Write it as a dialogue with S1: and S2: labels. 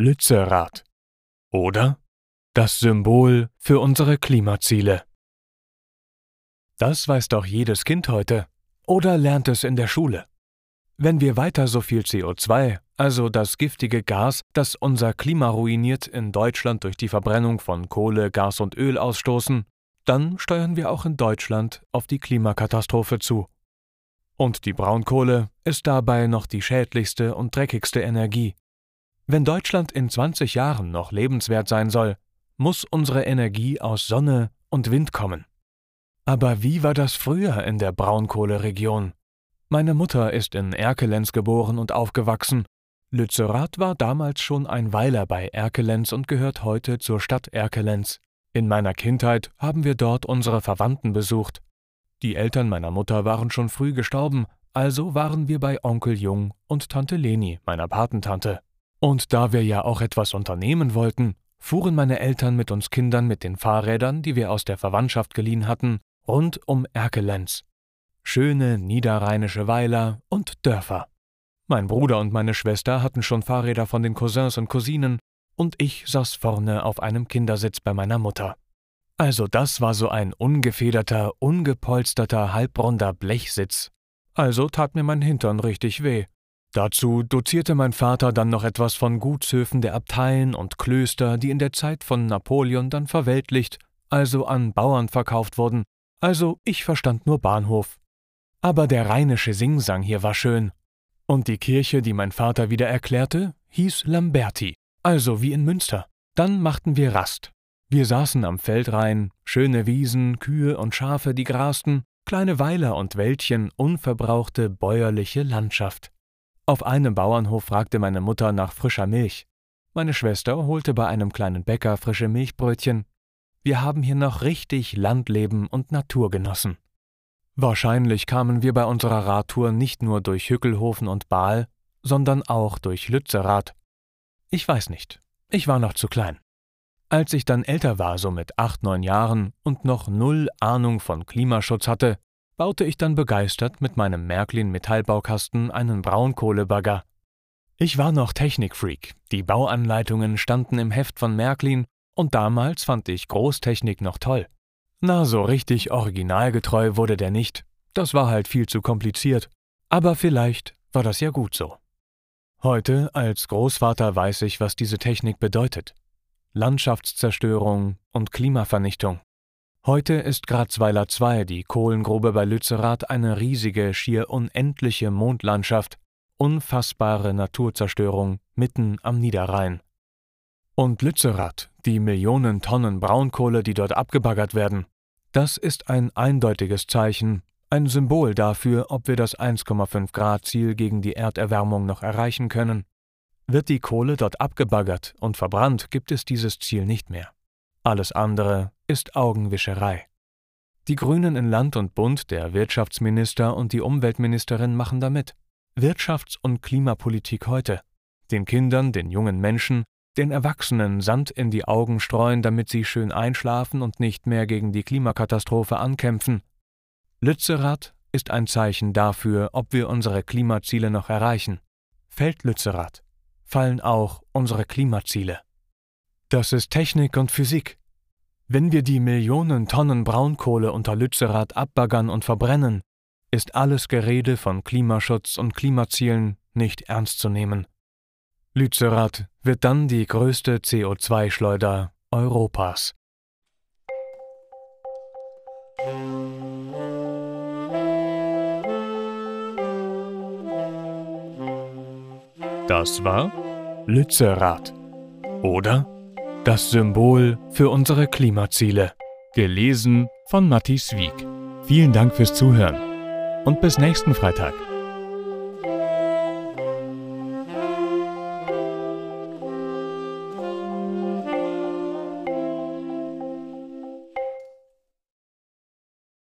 S1: Lützerath. Oder das Symbol für unsere Klimaziele. Das weiß doch jedes Kind heute. Oder lernt es in der Schule. Wenn wir weiter so viel CO2, also das giftige Gas, das unser Klima ruiniert, in Deutschland durch die Verbrennung von Kohle, Gas und Öl ausstoßen, dann steuern wir auch in Deutschland auf die Klimakatastrophe zu. Und die Braunkohle ist dabei noch die schädlichste und dreckigste Energie. Wenn Deutschland in 20 Jahren noch lebenswert sein soll, muss unsere Energie aus Sonne und Wind kommen. Aber wie war das früher in der Braunkohleregion? Meine Mutter ist in Erkelenz geboren und aufgewachsen. Lützerath war damals schon ein Weiler bei Erkelenz und gehört heute zur Stadt Erkelenz. In meiner Kindheit haben wir dort unsere Verwandten besucht. Die Eltern meiner Mutter waren schon früh gestorben, also waren wir bei Onkel Jung und Tante Leni, meiner Patentante. Und da wir ja auch etwas unternehmen wollten, fuhren meine Eltern mit uns Kindern mit den Fahrrädern, die wir aus der Verwandtschaft geliehen hatten, rund um Erkelenz. Schöne niederrheinische Weiler und Dörfer. Mein Bruder und meine Schwester hatten schon Fahrräder von den Cousins und Cousinen, und ich saß vorne auf einem Kindersitz bei meiner Mutter. Also das war so ein ungefederter, ungepolsterter, halbrunder Blechsitz. Also tat mir mein Hintern richtig weh. Dazu dozierte mein Vater dann noch etwas von Gutshöfen der Abteien und Klöster, die in der Zeit von Napoleon dann verweltlicht, also an Bauern verkauft wurden. Also ich verstand nur Bahnhof. Aber der rheinische Singsang hier war schön. Und die Kirche, die mein Vater wieder erklärte, hieß Lamberti, also wie in Münster. Dann machten wir Rast. Wir saßen am Feldrain, schöne Wiesen, Kühe und Schafe, die grasten, kleine Weiler und Wäldchen, unverbrauchte bäuerliche Landschaft. Auf einem Bauernhof fragte meine Mutter nach frischer Milch. Meine Schwester holte bei einem kleinen Bäcker frische Milchbrötchen. Wir haben hier noch richtig Landleben und Natur genossen. Wahrscheinlich kamen wir bei unserer Radtour nicht nur durch Hückelhofen und Baal, sondern auch durch Lützerath. Ich weiß nicht, ich war noch zu klein. Als ich dann älter war, so mit acht, neun Jahren und noch null Ahnung von Klimaschutz hatte, baute ich dann begeistert mit meinem Märklin Metallbaukasten einen Braunkohlebagger. Ich war noch Technikfreak, die Bauanleitungen standen im Heft von Märklin und damals fand ich Großtechnik noch toll. Na, so richtig originalgetreu wurde der nicht, das war halt viel zu kompliziert, aber vielleicht war das ja gut so. Heute als Großvater weiß ich, was diese Technik bedeutet. Landschaftszerstörung und Klimavernichtung. Heute ist Grazweiler II, die Kohlengrube bei Lützerath, eine riesige, schier unendliche Mondlandschaft, unfassbare Naturzerstörung mitten am Niederrhein. Und Lützerath, die Millionen Tonnen Braunkohle, die dort abgebaggert werden, das ist ein eindeutiges Zeichen, ein Symbol dafür, ob wir das 1,5 Grad Ziel gegen die Erderwärmung noch erreichen können. Wird die Kohle dort abgebaggert und verbrannt, gibt es dieses Ziel nicht mehr. Alles andere ist Augenwischerei. Die Grünen in Land und Bund, der Wirtschaftsminister und die Umweltministerin machen damit. Wirtschafts- und Klimapolitik heute. Den Kindern, den jungen Menschen, den Erwachsenen Sand in die Augen streuen, damit sie schön einschlafen und nicht mehr gegen die Klimakatastrophe ankämpfen. Lützerath ist ein Zeichen dafür, ob wir unsere Klimaziele noch erreichen. Fällt Lützerath, fallen auch unsere Klimaziele. Das ist Technik und Physik. Wenn wir die Millionen Tonnen Braunkohle unter Lützerath abbaggern und verbrennen, ist alles Gerede von Klimaschutz und Klimazielen nicht ernst zu nehmen. Lützerath wird dann die größte CO2-Schleuder Europas. Das war Lützerath. Oder? Das Symbol für unsere Klimaziele. Gelesen von Matti Wieg. Vielen Dank fürs Zuhören und bis nächsten Freitag.